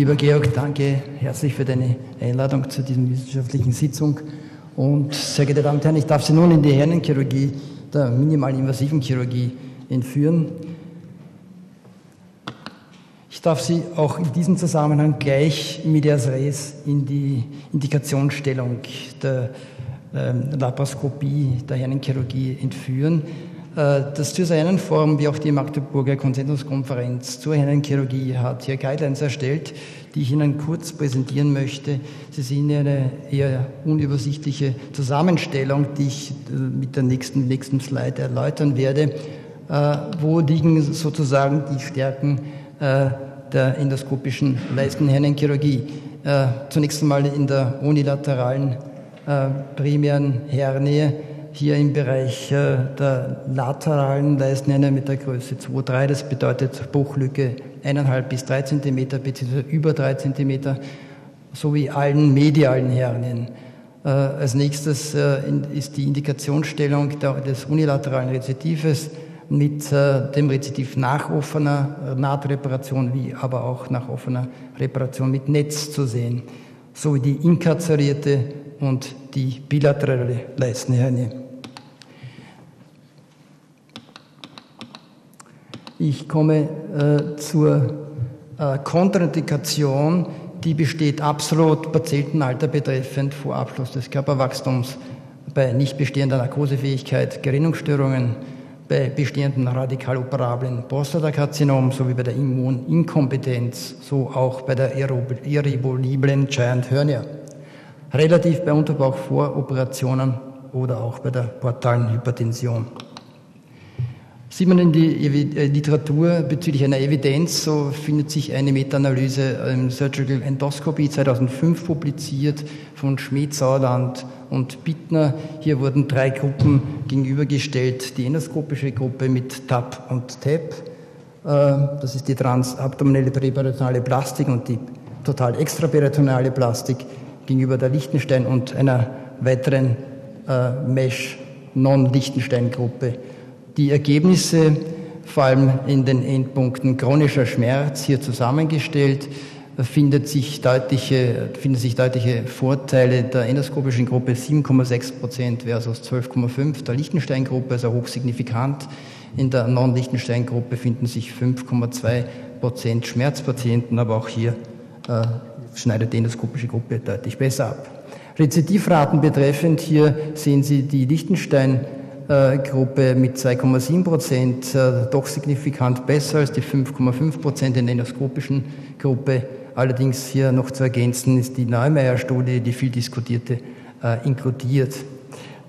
Lieber Georg, danke herzlich für deine Einladung zu dieser wissenschaftlichen Sitzung. Und sehr geehrte Damen und Herren, ich darf Sie nun in die Herrenchirurgie, der minimalinvasiven Chirurgie, entführen. Ich darf Sie auch in diesem Zusammenhang gleich medias res in die Indikationsstellung der ähm, Laparoskopie, der Herrenchirurgie entführen. Äh, das Designenforum wie auch die Magdeburger Konsensuskonferenz zur Herrenchirurgie hat hier Guidelines erstellt, die ich Ihnen kurz präsentieren möchte. Sie sehen eine eher unübersichtliche Zusammenstellung, die ich äh, mit der nächsten, nächsten Slide erläutern werde. Äh, wo liegen sozusagen die Stärken der endoskopischen Leistenherrenchirurgie? Zunächst einmal in der unilateralen primären Hernie hier im Bereich äh, der lateralen Leistnähne mit der Größe 2,3. Das bedeutet Bruchlücke 1,5 bis 3 cm bzw. über 3 cm sowie allen medialen Hernien. Äh, als nächstes äh, ist die Indikationsstellung des unilateralen Rezidives mit dem Rezidiv nach offener Nahtreparation wie aber auch nach offener Reparation mit Netz zu sehen, sowie die inkarzerierte und die bilaterale Leistenhernie. Ich komme äh, zur äh, Kontraindikation, die besteht absolut Patientenalter betreffend vor Abschluss des Körperwachstums, bei nicht bestehender Narkosefähigkeit, Gerinnungsstörungen, bei bestehenden radikal operablen Prostatakarzinom sowie bei der Immuninkompetenz, so auch bei der irrevoliblen Giant Hernia. Relativ bei Unterbauchvoroperationen oder auch bei der portalen Hypertension. Sieht man in die äh, Literatur bezüglich einer Evidenz, so findet sich eine Meta-Analyse im Surgical Endoscopy 2005 publiziert von Schmidt, Sauerland und Bittner. Hier wurden drei Gruppen gegenübergestellt. Die endoskopische Gruppe mit TAP und TAP. Äh, das ist die transabdominelle präperitonale Plastik und die total extraperitoneale Plastik gegenüber der Lichtenstein und einer weiteren äh, Mesh Non-Lichtenstein-Gruppe. Die Ergebnisse, vor allem in den Endpunkten chronischer Schmerz, hier zusammengestellt, findet sich deutliche, finden sich deutliche Vorteile der endoskopischen Gruppe 7,6 Prozent versus 12,5 der Lichtenstein-Gruppe, also hochsignifikant. In der Non-Lichtenstein-Gruppe finden sich 5,2 Prozent Schmerzpatienten, aber auch hier äh, schneidet die endoskopische Gruppe deutlich besser ab. Rezidivraten betreffend, hier sehen Sie die Lichtenstein äh, Gruppe mit 2,7 Prozent äh, doch signifikant besser als die 5,5 Prozent in der endoskopischen Gruppe. Allerdings hier noch zu ergänzen ist die Neumeier-Studie, die viel diskutierte, äh, inkludiert.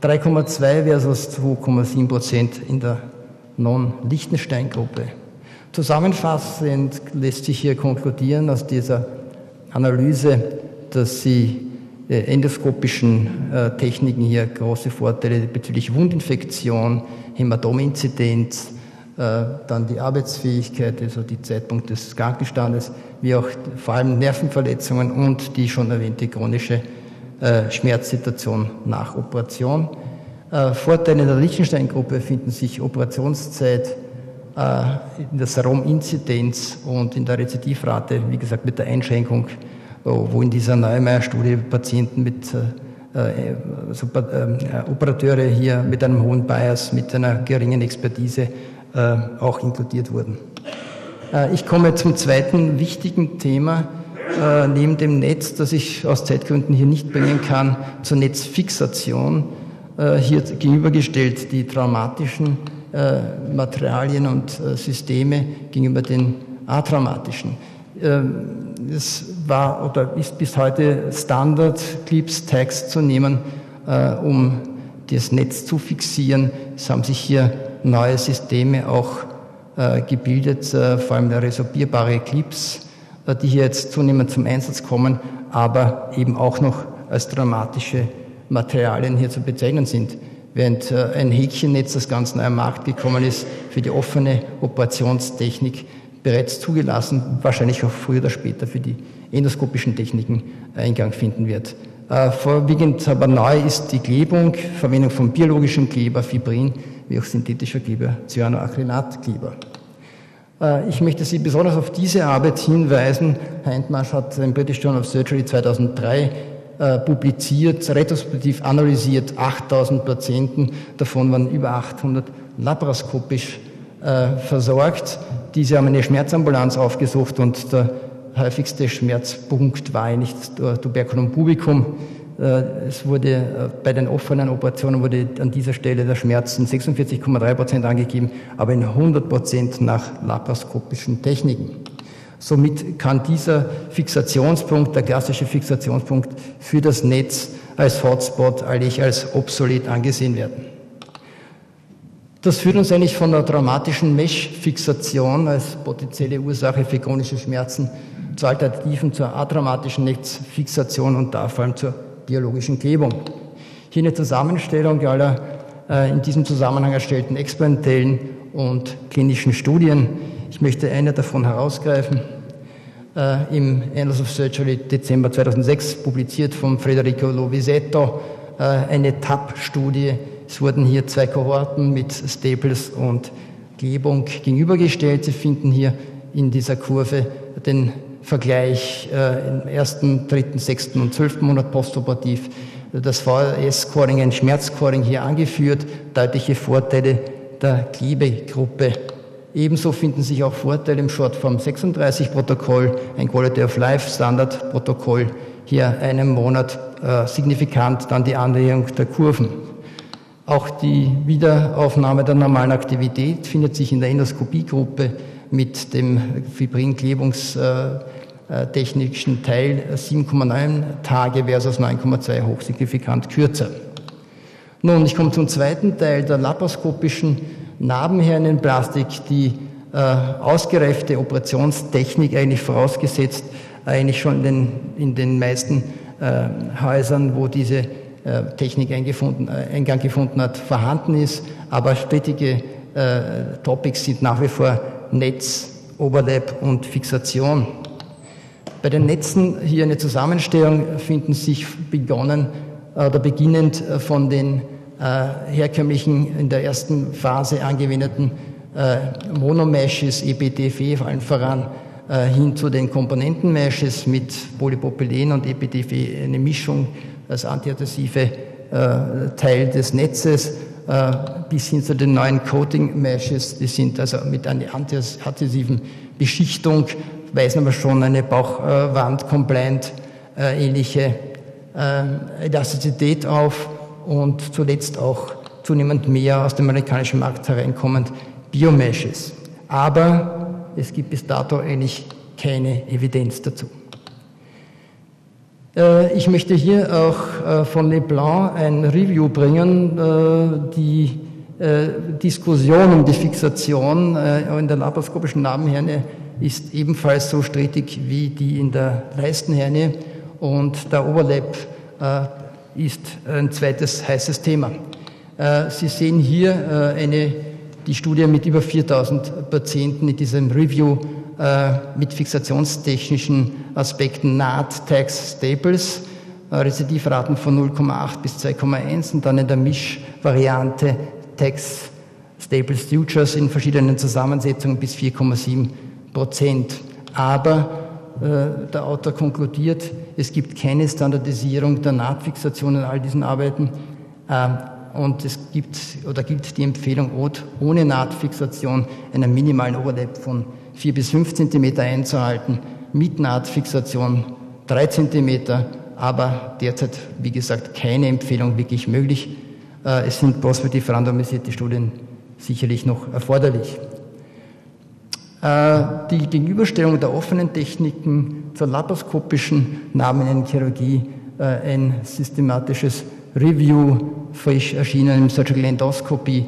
3,2 versus 2,7 Prozent in der Non-Lichtenstein-Gruppe. Zusammenfassend lässt sich hier konkludieren aus dieser Analyse, dass sie endoskopischen äh, Techniken hier große Vorteile bezüglich Wundinfektion, Hämatominzidenz, äh, dann die Arbeitsfähigkeit, also die Zeitpunkt des Krankenstandes, wie auch vor allem Nervenverletzungen und die schon erwähnte chronische Schmerzsituation nach Operation. Vorteile in der Liechtenstein-Gruppe finden sich Operationszeit, in der Serum-Inzidenz und in der Rezidivrate, wie gesagt, mit der Einschränkung wo in dieser Neumeier-Studie Patienten mit äh, Operateure hier mit einem hohen Bias, mit einer geringen Expertise auch inkludiert wurden. Ich komme zum zweiten wichtigen Thema, neben dem Netz, das ich aus Zeitgründen hier nicht bringen kann, zur Netzfixation. Hier gegenübergestellt die traumatischen Materialien und Systeme gegenüber den atraumatischen. Ähm, es war oder ist bis heute Standard, Clips, Tags zu nehmen, äh, um das Netz zu fixieren. Es haben sich hier neue Systeme auch äh, gebildet, äh, vor allem resorbierbare Clips, die hier jetzt zunehmend zum Einsatz kommen, aber eben auch noch als dramatische Materialien hier zu bezeichnen sind. Während äh, ein Häkchennetz, das ganz neu am Markt gekommen ist, für die offene Operationstechnik bereits zugelassen, wahrscheinlich auch früher oder später für die endoskopischen Techniken Eingang finden wird. Äh, vorwiegend aber neu ist die Klebung, Verwendung von biologischem Kleber, Fibrin, wie auch synthetischer Kleber, Cyanoacrylatkleber. Äh, ich möchte Sie besonders auf diese Arbeit hinweisen. Herr Entmarsch hat im British Journal of Surgery 2003 äh, publiziert, retrospektiv analysiert, 8000 Patienten, davon waren über 800 laparoskopisch äh, versorgt. Diese haben eine Schmerzambulanz aufgesucht und der häufigste Schmerzpunkt war eigentlich Tuberculum pubicum. Äh, es wurde äh, bei den offenen Operationen wurde an dieser Stelle der Schmerz in 46,3 Prozent angegeben, aber in 100 Prozent nach laparoskopischen Techniken. Somit kann dieser Fixationspunkt, der klassische Fixationspunkt für das Netz als Hotspot eigentlich als obsolet angesehen werden. Das führt uns eigentlich von der traumatischen Mesh-Fixation als potenzielle Ursache für chronische Schmerzen zur alternativen, zur atraumatischen Netzfixation und da vor allem zur biologischen Klebung. Hier eine Zusammenstellung aller äh, in diesem Zusammenhang erstellten experimentellen und klinischen Studien. Ich möchte eine davon herausgreifen. Äh, Im Annals of Surgery Dezember 2006 publiziert von Federico Lovisetto äh, eine TAP-Studie. Es wurden hier zwei Kohorten mit Staples und Gebung gegenübergestellt. Sie finden hier in dieser Kurve den Vergleich äh, im ersten, dritten, sechsten und zwölften Monat postoperativ. Das VRS-Scoring, ein Schmerzscoring hier angeführt, deutliche Vorteile der Klebegruppe. Ebenso finden sich auch Vorteile im Shortform 36 Protokoll, ein Quality of Life Standard Protokoll, hier einen Monat äh, signifikant dann die Annäherung der Kurven. Auch die Wiederaufnahme der normalen Aktivität findet sich in der Endoskopiegruppe mit dem Fibrinklebungstechnischen Teil 7,9 Tage versus 9,2 hochsignifikant kürzer. Nun, ich komme zum zweiten Teil der laparoskopischen Narbenhirnenplastik, die äh, ausgereifte Operationstechnik eigentlich vorausgesetzt, eigentlich schon in den, in den meisten äh, Häusern, wo diese Technik eingefunden, äh, Eingang gefunden hat, vorhanden ist. Aber strittige äh, Topics sind nach wie vor Netz, Overlap und Fixation. Bei den Netzen hier eine Zusammenstellung finden sich begonnen oder beginnend von den äh, herkömmlichen in der ersten Phase angewendeten äh, Monomeshes, EPTF, allen voran äh, hin zu den Komponentenmeshes mit Polypropylen und EPTF, eine Mischung als antiadhesive äh, Teil des Netzes äh, bis hin zu den neuen Coating-Meshes, die sind also mit einer antiadhesiven Beschichtung, weisen aber schon eine Bauchwand-compliant äh, ähnliche äh, Elastizität auf und zuletzt auch zunehmend mehr aus dem amerikanischen Markt hereinkommend Biomeshes. Aber es gibt bis dato eigentlich keine Evidenz dazu. Äh, ich möchte hier auch äh, von Leblanc ein Review bringen, äh, die Diskussion um die Fixation in der laparoskopischen Narbenherne ist ebenfalls so strittig wie die in der Leistenherne und der Overlap ist ein zweites heißes Thema. Sie sehen hier eine, die Studie mit über 4000 Patienten in diesem Review äh, mit fixationstechnischen Aspekten NAHT, Tags, Staples, äh, Rezidivraten von 0,8 bis 2,1 und dann in der Mischvariante Tags, Staples, Futures in verschiedenen Zusammensetzungen bis 4,7 Prozent. Aber äh, der Autor konkludiert, es gibt keine Standardisierung der Nahtfixation in all diesen Arbeiten. Äh, und es gibt oder gilt die Empfehlung, ohne Nahtfixation einen minimalen Overlap von 4 bis 5 Zentimeter einzuhalten, mit Nahtfixation 3 Zentimeter, aber derzeit, wie gesagt, keine Empfehlung wirklich möglich. Äh, es sind prospektiv randomisierte Studien sicherlich noch erforderlich. Äh, die Gegenüberstellung der offenen Techniken zur laparoskopischen Namenchirurgie, äh, ein systematisches Review, frisch erschienen im Surgical Endoscopy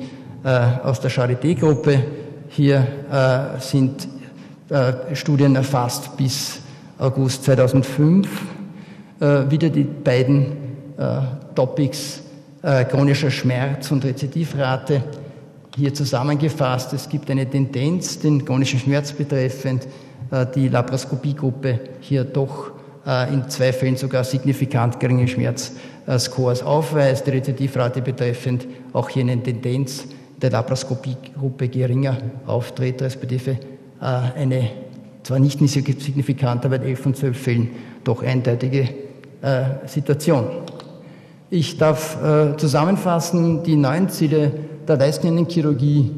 aus der Charité-Gruppe. Hier sind äh, Studien erfasst bis August 2005. Äh, wieder die beiden äh, Topics chronischer Schmerz und Rezidivrate hier zusammengefasst. Es gibt eine Tendenz, den chronischen Schmerz betreffend, die Laparoskopiegruppe hier doch in zwei Fällen sogar signifikant geringe Schmerzscores aufweist. Die Rezidivrate betreffend auch hier eine Tendenz der Laparoskopiegruppe geringer auftritt, respektive eine zwar nicht signifikant, aber in 11 von 12 Fällen doch eindeutige Situation. Ich darf zusammenfassen, die neuen Ziele der Leistungschirurgie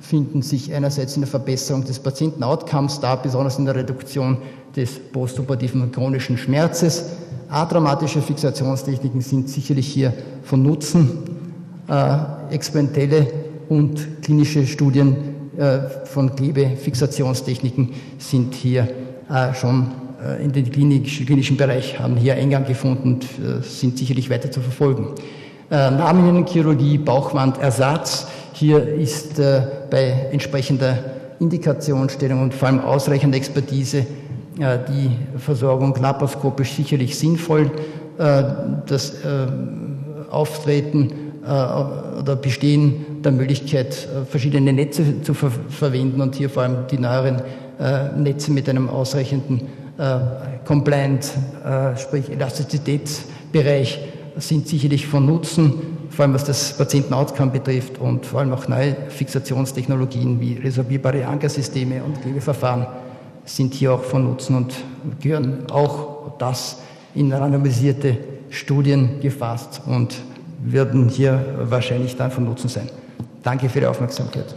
finden sich einerseits in der Verbesserung des Patienten-Outcomes da, besonders in der Reduktion des postoperativen chronischen Schmerzes. Atraumatische Fixationstechniken sind sicherlich hier von Nutzen. Äh, experimentelle und klinische Studien äh, von Klebefixationstechniken sind hier äh, schon äh, in den klinischen Bereich, haben hier Eingang gefunden und äh, sind sicherlich weiter zu verfolgen. Äh, Namenchirurgie, Bauchwandersatz. Hier ist bei entsprechender Indikationsstellung und vor allem ausreichender Expertise die Versorgung laparoskopisch sicherlich sinnvoll. Das Auftreten oder Bestehen der Möglichkeit, verschiedene Netze zu ver verwenden und hier vor allem die neueren Netze mit einem ausreichenden Compliant, sprich Elastizitätsbereich sind sicherlich von Nutzen, vor allem was das Patienten-Outcome betrifft und vor allem auch neue Fixationstechnologien wie resorbierbare Ankersysteme und Klebeverfahren sind hier auch von Nutzen und gehören auch das in randomisierte Studien gefasst und werden hier wahrscheinlich dann von Nutzen sein. Danke für die Aufmerksamkeit.